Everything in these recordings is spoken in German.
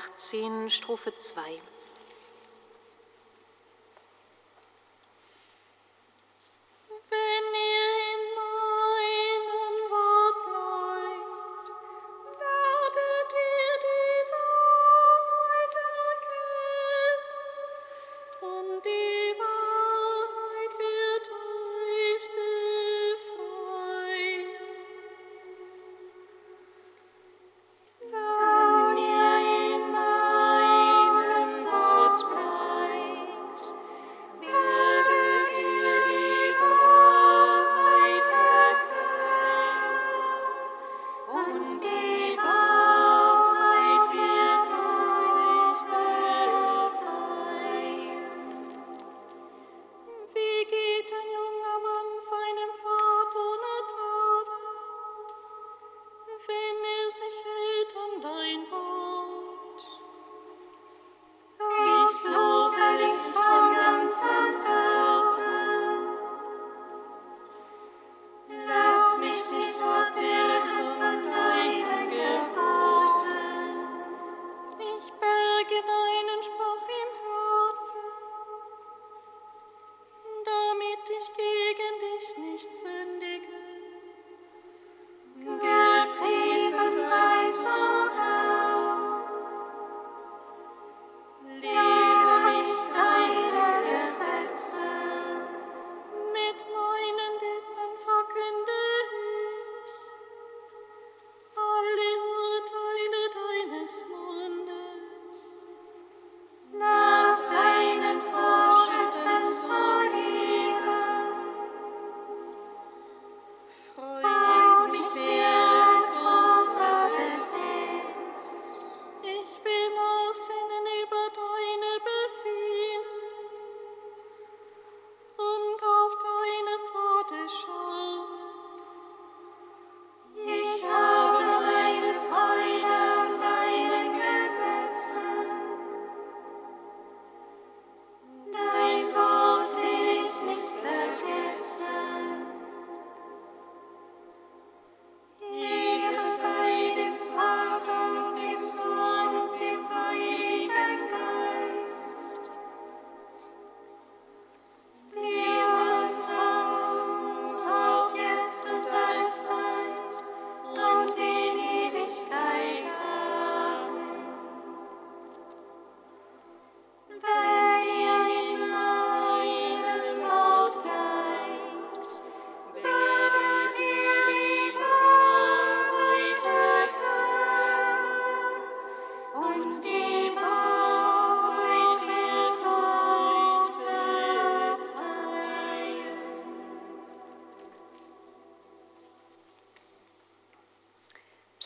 118, Strophe 2.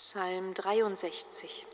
Psalm 63.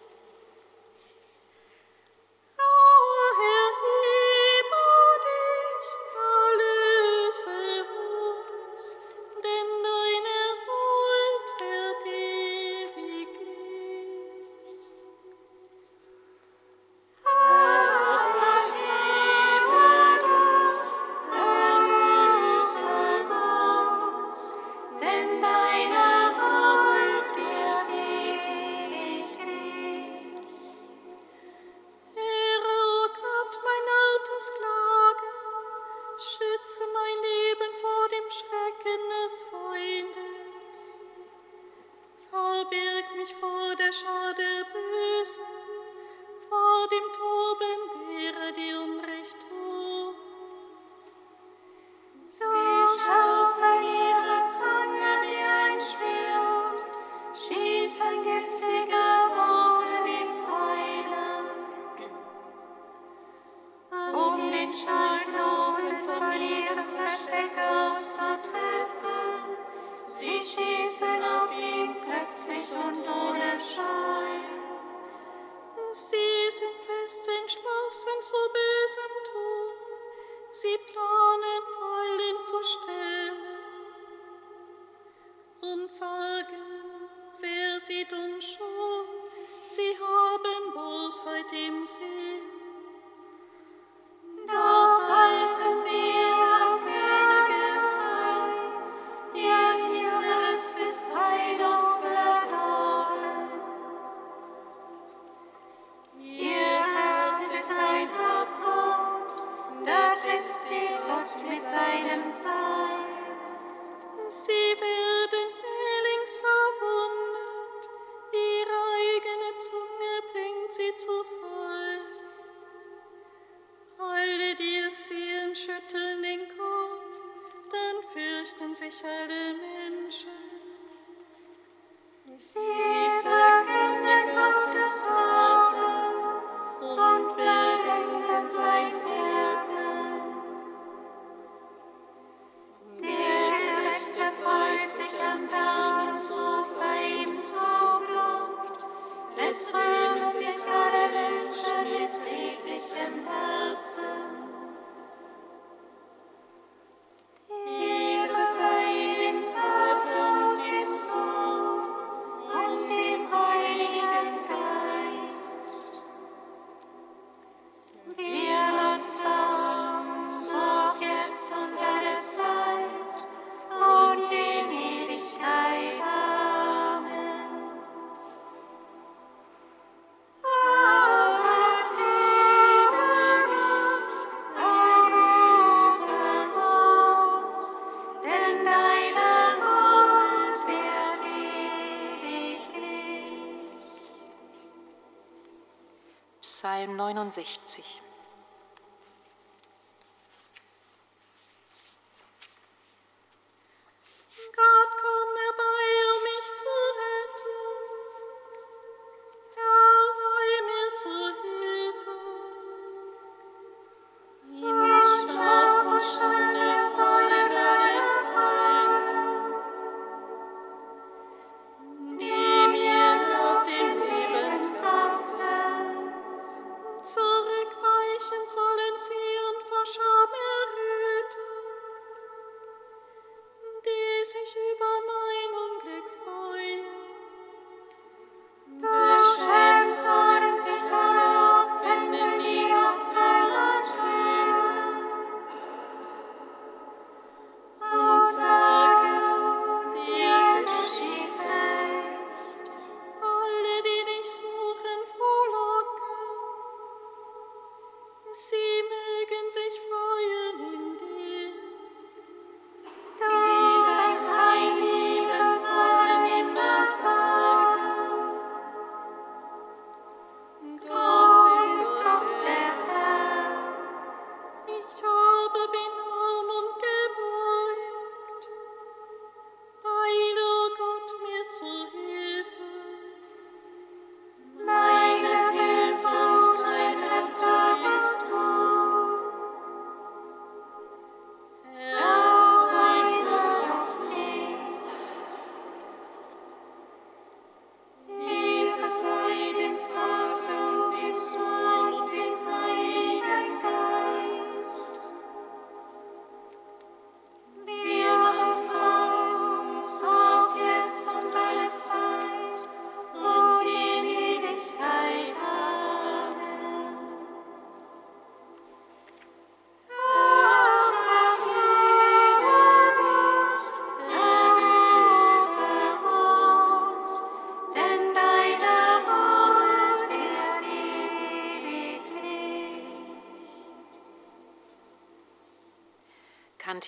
Psalm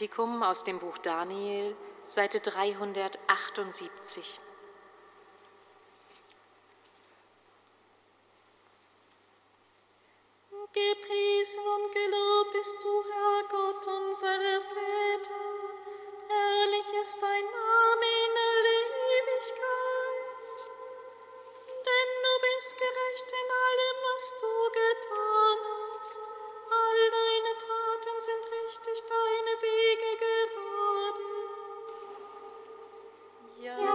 Praktikum aus dem Buch Daniel, Seite 378. Gepriesen und gelobt bist du, Herr Gott, unsere Väter. Herrlich ist dein Name in der Ewigkeit. Denn du bist gerecht in allem, was du getan hast. All deine Taten sind richtig richtig deine Wege geworden. ja. ja.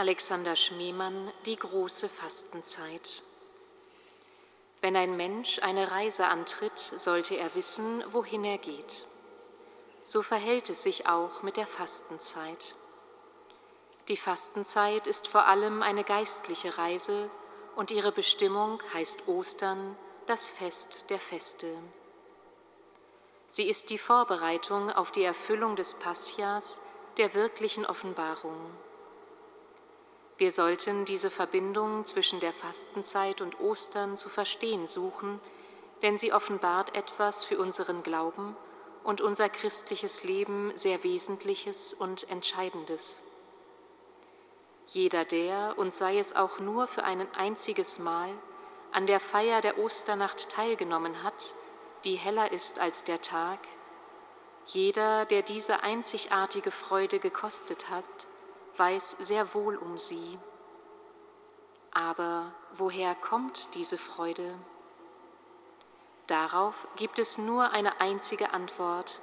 Alexander Schmiemann Die große Fastenzeit. Wenn ein Mensch eine Reise antritt, sollte er wissen, wohin er geht. So verhält es sich auch mit der Fastenzeit. Die Fastenzeit ist vor allem eine geistliche Reise und ihre Bestimmung heißt Ostern, das Fest der Feste. Sie ist die Vorbereitung auf die Erfüllung des Passias, der wirklichen Offenbarung. Wir sollten diese Verbindung zwischen der Fastenzeit und Ostern zu verstehen suchen, denn sie offenbart etwas für unseren Glauben und unser christliches Leben sehr Wesentliches und Entscheidendes. Jeder, der, und sei es auch nur für ein einziges Mal, an der Feier der Osternacht teilgenommen hat, die heller ist als der Tag, jeder, der diese einzigartige Freude gekostet hat, weiß sehr wohl um sie. Aber woher kommt diese Freude? Darauf gibt es nur eine einzige Antwort.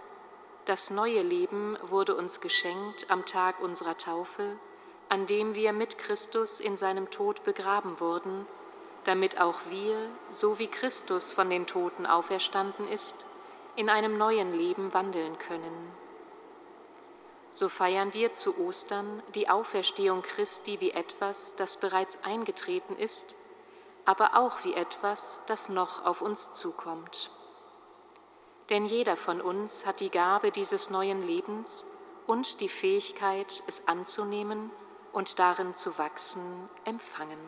Das neue Leben wurde uns geschenkt am Tag unserer Taufe, an dem wir mit Christus in seinem Tod begraben wurden, damit auch wir, so wie Christus von den Toten auferstanden ist, in einem neuen Leben wandeln können. So feiern wir zu Ostern die Auferstehung Christi wie etwas, das bereits eingetreten ist, aber auch wie etwas, das noch auf uns zukommt. Denn jeder von uns hat die Gabe dieses neuen Lebens und die Fähigkeit, es anzunehmen und darin zu wachsen, empfangen.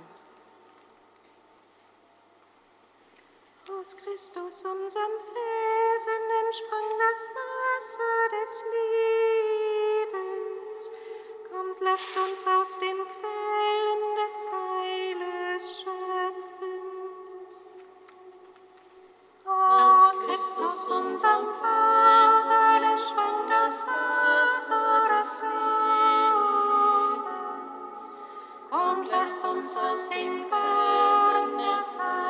Aus Christus, unserem Felsen, entsprang das Wasser des Lebens. Lasst uns aus den Quellen des Heiles schöpfen. Aus Christus, unserem Felsen, entsprang das Wasser des Lebens. Kommt, lasst uns aus den Quellen des Heiles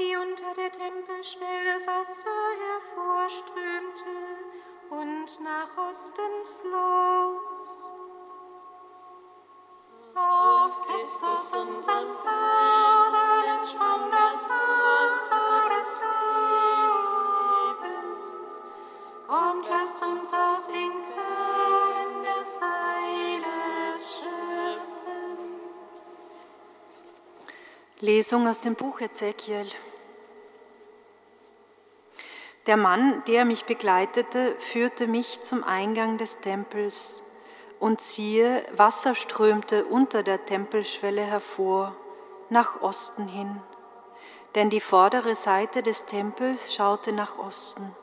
wie unter der Tempelschwelle Wasser hervorströmte und nach Osten floss. Aus Christus, unserem Vater, entsprang das Wasser des Lebens. Kommt, lasst uns aus den Quellen des Heiles schöpfen. Lesung aus dem Buch Ezekiel. Der Mann, der mich begleitete, führte mich zum Eingang des Tempels, und siehe, Wasser strömte unter der Tempelschwelle hervor, nach Osten hin. Denn die vordere Seite des Tempels schaute nach Osten.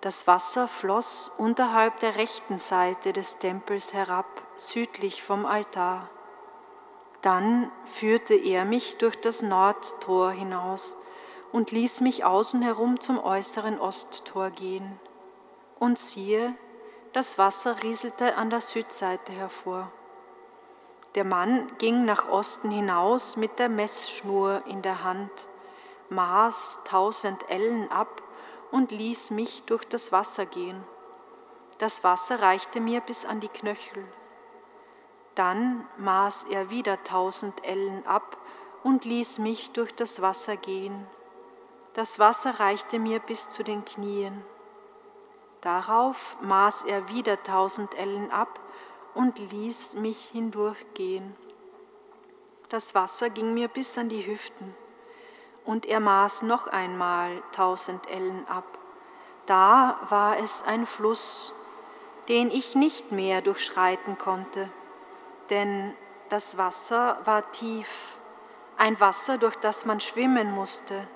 Das Wasser floss unterhalb der rechten Seite des Tempels herab, südlich vom Altar. Dann führte er mich durch das Nordtor hinaus, und ließ mich außen herum zum äußeren Osttor gehen. Und siehe, das Wasser rieselte an der Südseite hervor. Der Mann ging nach Osten hinaus mit der Messschnur in der Hand, maß tausend Ellen ab und ließ mich durch das Wasser gehen. Das Wasser reichte mir bis an die Knöchel. Dann maß er wieder tausend Ellen ab und ließ mich durch das Wasser gehen. Das Wasser reichte mir bis zu den Knien. Darauf maß er wieder tausend Ellen ab und ließ mich hindurchgehen. Das Wasser ging mir bis an die Hüften. Und er maß noch einmal tausend Ellen ab. Da war es ein Fluss, den ich nicht mehr durchschreiten konnte, denn das Wasser war tief, ein Wasser, durch das man schwimmen musste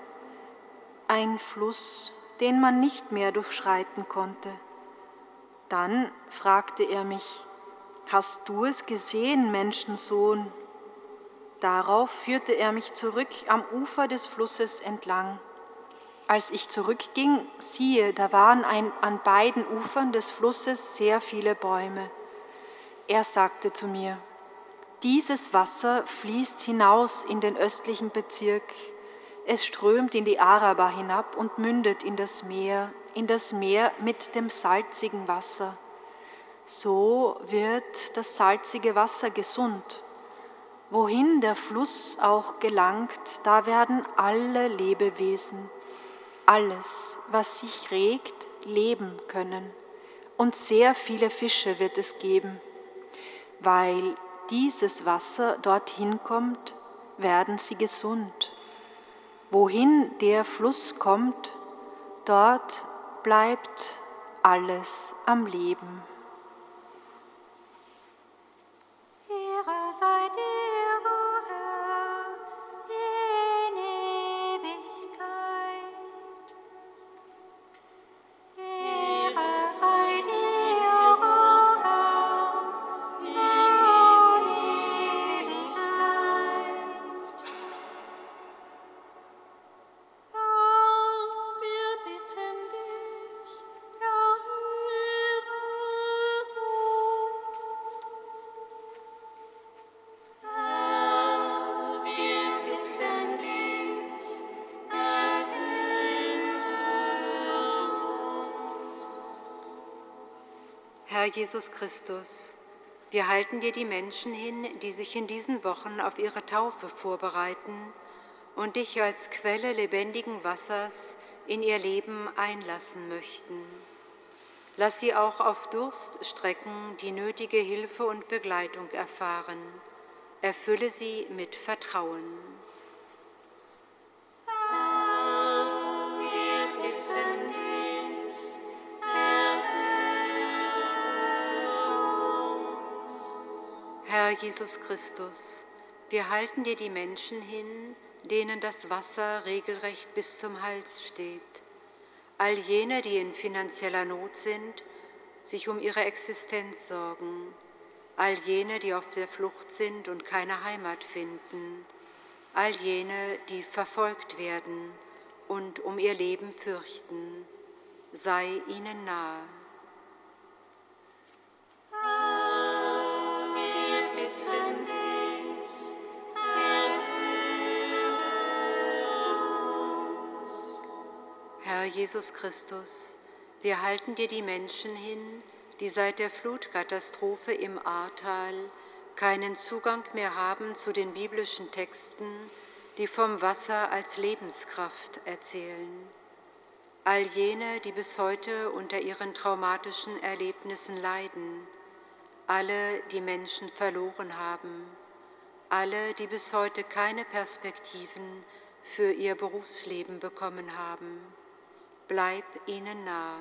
ein Fluss, den man nicht mehr durchschreiten konnte. Dann fragte er mich, Hast du es gesehen, Menschensohn? Darauf führte er mich zurück am Ufer des Flusses entlang. Als ich zurückging, siehe, da waren ein, an beiden Ufern des Flusses sehr viele Bäume. Er sagte zu mir, dieses Wasser fließt hinaus in den östlichen Bezirk, es strömt in die Araba hinab und mündet in das Meer, in das Meer mit dem salzigen Wasser. So wird das salzige Wasser gesund. Wohin der Fluss auch gelangt, da werden alle Lebewesen, alles, was sich regt, leben können. Und sehr viele Fische wird es geben. Weil dieses Wasser dorthin kommt, werden sie gesund. Wohin der Fluss kommt, dort bleibt alles am Leben. Ehre sei dir, Jesus Christus, wir halten dir die Menschen hin, die sich in diesen Wochen auf ihre Taufe vorbereiten und dich als Quelle lebendigen Wassers in ihr Leben einlassen möchten. Lass sie auch auf Durststrecken die nötige Hilfe und Begleitung erfahren. Erfülle sie mit Vertrauen. Jesus Christus, wir halten dir die Menschen hin, denen das Wasser regelrecht bis zum Hals steht. All jene, die in finanzieller Not sind, sich um ihre Existenz sorgen. All jene, die auf der Flucht sind und keine Heimat finden. All jene, die verfolgt werden und um ihr Leben fürchten. Sei ihnen nahe. Jesus Christus, wir halten dir die Menschen hin, die seit der Flutkatastrophe im Ahrtal keinen Zugang mehr haben zu den biblischen Texten, die vom Wasser als Lebenskraft erzählen. All jene, die bis heute unter ihren traumatischen Erlebnissen leiden, alle, die Menschen verloren haben, alle, die bis heute keine Perspektiven für ihr Berufsleben bekommen haben bleib ihnen nah.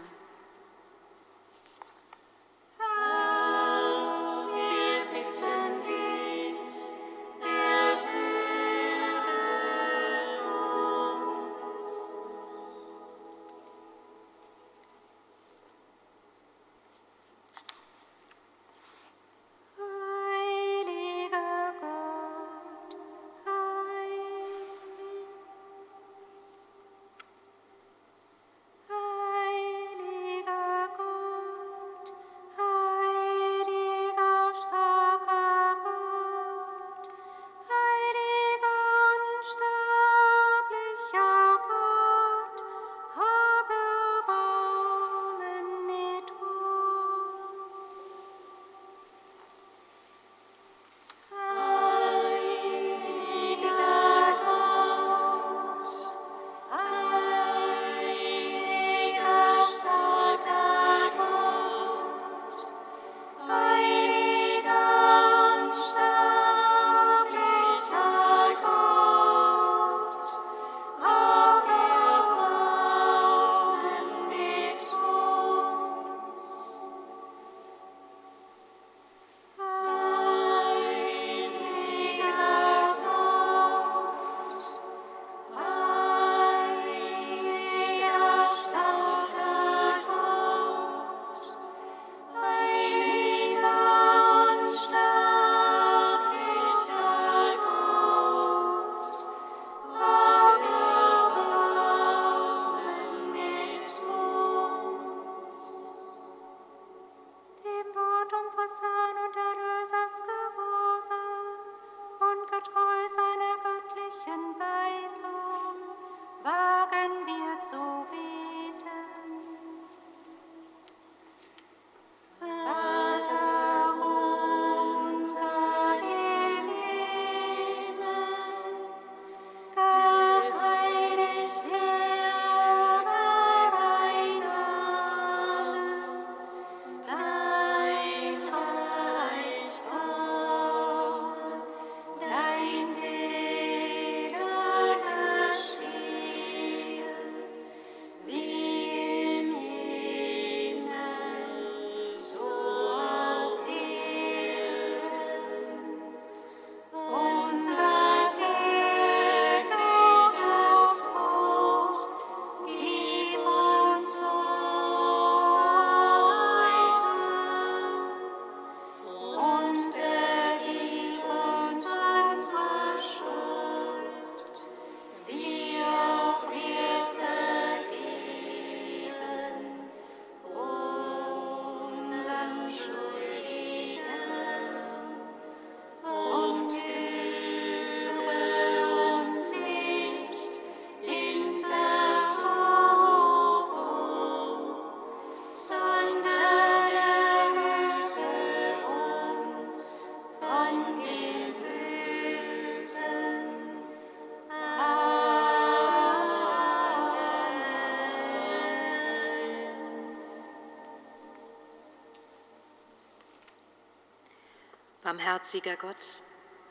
Barmherziger Gott,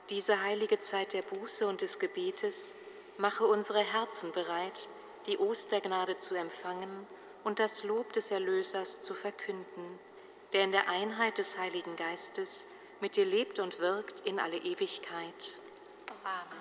diese heilige Zeit der Buße und des Gebetes mache unsere Herzen bereit, die Ostergnade zu empfangen und das Lob des Erlösers zu verkünden, der in der Einheit des Heiligen Geistes mit dir lebt und wirkt in alle Ewigkeit. Amen.